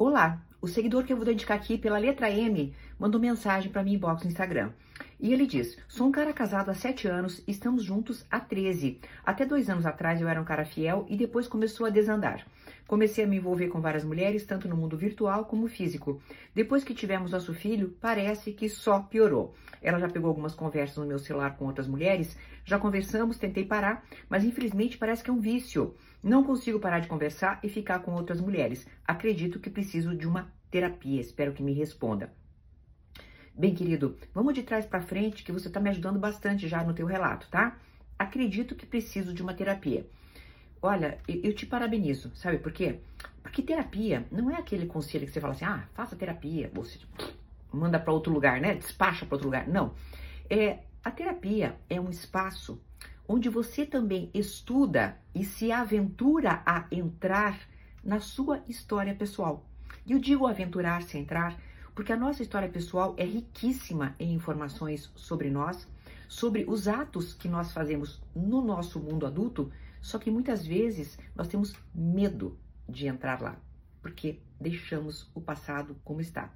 Olá, o seguidor que eu vou dedicar aqui pela letra M mandou mensagem para mim inbox no Instagram. E ele diz: Sou um cara casado há 7 anos, estamos juntos há 13. Até dois anos atrás eu era um cara fiel e depois começou a desandar. Comecei a me envolver com várias mulheres, tanto no mundo virtual como físico. Depois que tivemos nosso filho, parece que só piorou. Ela já pegou algumas conversas no meu celular com outras mulheres, já conversamos, tentei parar, mas infelizmente parece que é um vício. Não consigo parar de conversar e ficar com outras mulheres. Acredito que preciso de uma terapia. Espero que me responda. Bem, querido, vamos de trás para frente que você está me ajudando bastante já no teu relato, tá? Acredito que preciso de uma terapia. Olha, eu te parabenizo, sabe por quê? Porque terapia não é aquele conselho que você fala assim, ah, faça terapia, você manda para outro lugar, né? Despacha para outro lugar. Não. É, a terapia é um espaço onde você também estuda e se aventura a entrar na sua história pessoal. E eu digo aventurar-se a entrar porque a nossa história pessoal é riquíssima em informações sobre nós, sobre os atos que nós fazemos no nosso mundo adulto, só que muitas vezes nós temos medo de entrar lá, porque deixamos o passado como está.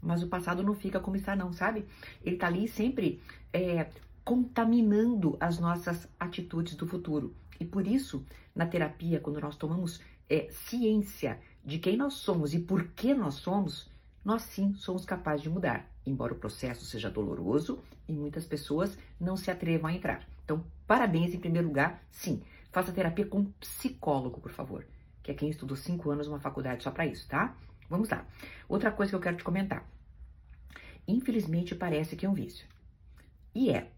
Mas o passado não fica como está, não, sabe? Ele está ali sempre é, contaminando as nossas atitudes do futuro. E por isso, na terapia, quando nós tomamos é, ciência de quem nós somos e por que nós somos, nós sim somos capazes de mudar, embora o processo seja doloroso e muitas pessoas não se atrevam a entrar. Então, parabéns em primeiro lugar, sim, faça terapia com um psicólogo, por favor, que é quem estudou cinco anos numa faculdade só para isso, tá? Vamos lá. Outra coisa que eu quero te comentar. Infelizmente parece que é um vício. E é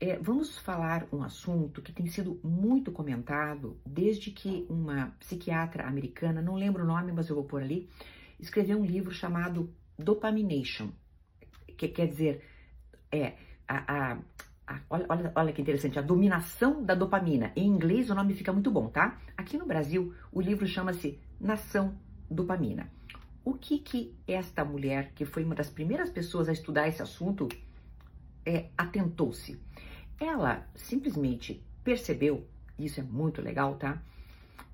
é, vamos falar um assunto que tem sido muito comentado desde que uma psiquiatra americana, não lembro o nome, mas eu vou pôr ali, escreveu um livro chamado Dopamination, que quer dizer, é, a, a, a, olha, olha, que interessante, a dominação da dopamina. Em inglês o nome fica muito bom, tá? Aqui no Brasil, o livro chama-se Nação Dopamina. O que que esta mulher, que foi uma das primeiras pessoas a estudar esse assunto, é, atentou-se? Ela simplesmente percebeu, isso é muito legal, tá?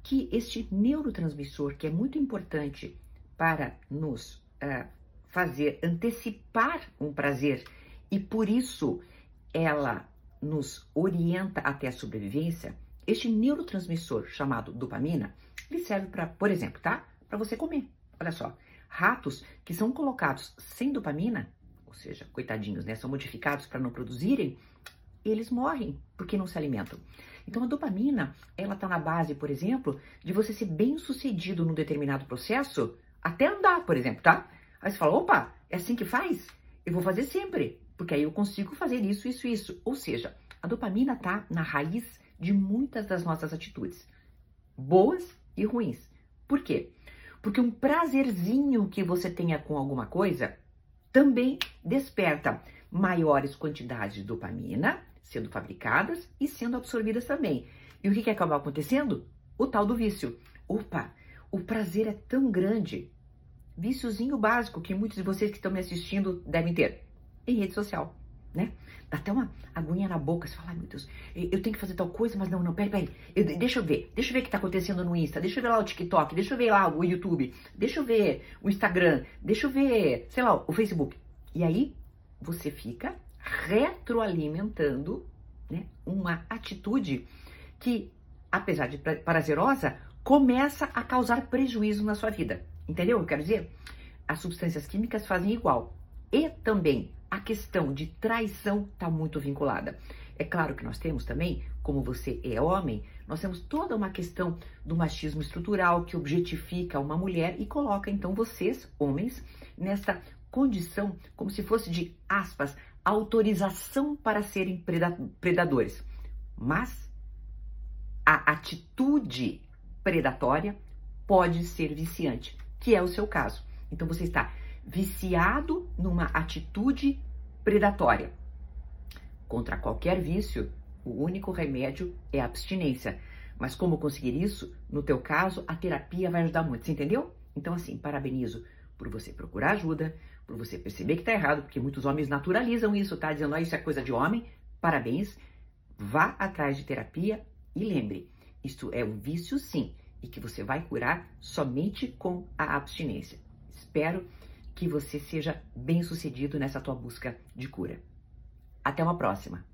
Que este neurotransmissor, que é muito importante para nos uh, fazer antecipar um prazer e por isso ela nos orienta até a sobrevivência, este neurotransmissor chamado dopamina, ele serve para, por exemplo, tá? Para você comer. Olha só, ratos que são colocados sem dopamina, ou seja, coitadinhos, né, são modificados para não produzirem, eles morrem porque não se alimentam. Então a dopamina, ela está na base, por exemplo, de você ser bem sucedido num determinado processo, até andar, por exemplo, tá? Aí você fala, opa, é assim que faz? Eu vou fazer sempre, porque aí eu consigo fazer isso, isso, isso. Ou seja, a dopamina está na raiz de muitas das nossas atitudes, boas e ruins. Por quê? Porque um prazerzinho que você tenha com alguma coisa também desperta maiores quantidades de dopamina sendo fabricadas e sendo absorvidas também. E o que, que acaba acontecendo? O tal do vício. Opa, o prazer é tão grande. Víciozinho básico que muitos de vocês que estão me assistindo devem ter em rede social, né? Dá até uma aguinha na boca, você fala, ai meu Deus, eu tenho que fazer tal coisa, mas não, não, peraí, peraí, eu, deixa eu ver, deixa eu ver o que tá acontecendo no Insta, deixa eu ver lá o TikTok, deixa eu ver lá o YouTube, deixa eu ver o Instagram, deixa eu ver, sei lá, o Facebook. E aí, você fica retroalimentando né, uma atitude que, apesar de prazerosa, começa a causar prejuízo na sua vida. Entendeu? Eu quero dizer, as substâncias químicas fazem igual. E também a questão de traição está muito vinculada. É claro que nós temos também, como você é homem, nós temos toda uma questão do machismo estrutural que objetifica uma mulher e coloca então vocês, homens, nesta condição como se fosse de aspas autorização para serem predadores. Mas a atitude predatória pode ser viciante, que é o seu caso. Então você está viciado numa atitude predatória. Contra qualquer vício, o único remédio é a abstinência. Mas como conseguir isso? No teu caso, a terapia vai ajudar muito, você entendeu? Então assim, parabenizo por você procurar ajuda, por você perceber que está errado, porque muitos homens naturalizam isso, tá? Dizendo, ah, isso é coisa de homem. Parabéns, vá atrás de terapia e lembre, isso é um vício sim, e que você vai curar somente com a abstinência. espero que você seja bem sucedido nessa tua busca de cura. Até uma próxima!